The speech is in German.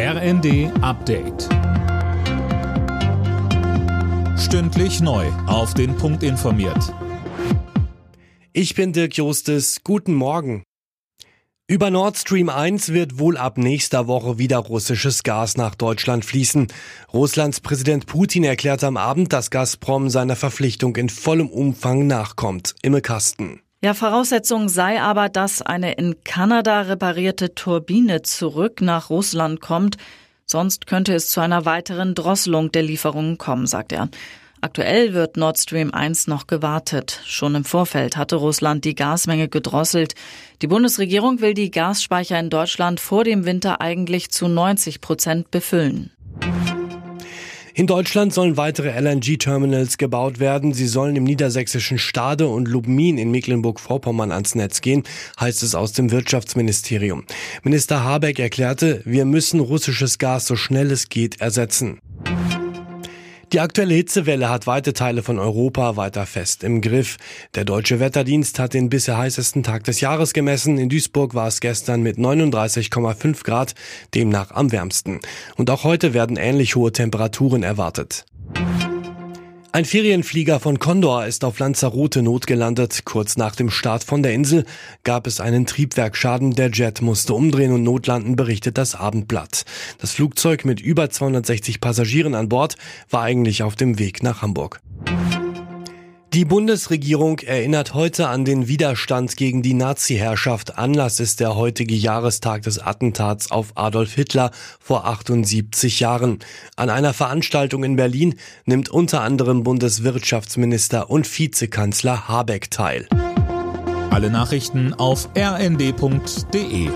RND Update. Stündlich neu. Auf den Punkt informiert. Ich bin Dirk Jostes. Guten Morgen. Über Nord Stream 1 wird wohl ab nächster Woche wieder russisches Gas nach Deutschland fließen. Russlands Präsident Putin erklärte am Abend, dass Gazprom seiner Verpflichtung in vollem Umfang nachkommt. Imme Kasten. Ja, Voraussetzung sei aber, dass eine in Kanada reparierte Turbine zurück nach Russland kommt. Sonst könnte es zu einer weiteren Drosselung der Lieferungen kommen, sagt er. Aktuell wird Nord Stream 1 noch gewartet. Schon im Vorfeld hatte Russland die Gasmenge gedrosselt. Die Bundesregierung will die Gasspeicher in Deutschland vor dem Winter eigentlich zu 90 Prozent befüllen. In Deutschland sollen weitere LNG-Terminals gebaut werden. Sie sollen im niedersächsischen Stade und Lubmin in Mecklenburg-Vorpommern ans Netz gehen, heißt es aus dem Wirtschaftsministerium. Minister Habeck erklärte, wir müssen russisches Gas so schnell es geht ersetzen. Die aktuelle Hitzewelle hat weite Teile von Europa weiter fest im Griff. Der deutsche Wetterdienst hat den bisher heißesten Tag des Jahres gemessen. In Duisburg war es gestern mit 39,5 Grad, demnach am wärmsten. Und auch heute werden ähnlich hohe Temperaturen erwartet. Ein Ferienflieger von Condor ist auf Lanzarote notgelandet. Kurz nach dem Start von der Insel gab es einen Triebwerksschaden. Der Jet musste umdrehen und notlanden, berichtet das Abendblatt. Das Flugzeug mit über 260 Passagieren an Bord war eigentlich auf dem Weg nach Hamburg. Die Bundesregierung erinnert heute an den Widerstand gegen die Nazi-Herrschaft. Anlass ist der heutige Jahrestag des Attentats auf Adolf Hitler vor 78 Jahren. An einer Veranstaltung in Berlin nimmt unter anderem Bundeswirtschaftsminister und Vizekanzler Habeck teil. Alle Nachrichten auf rnd.de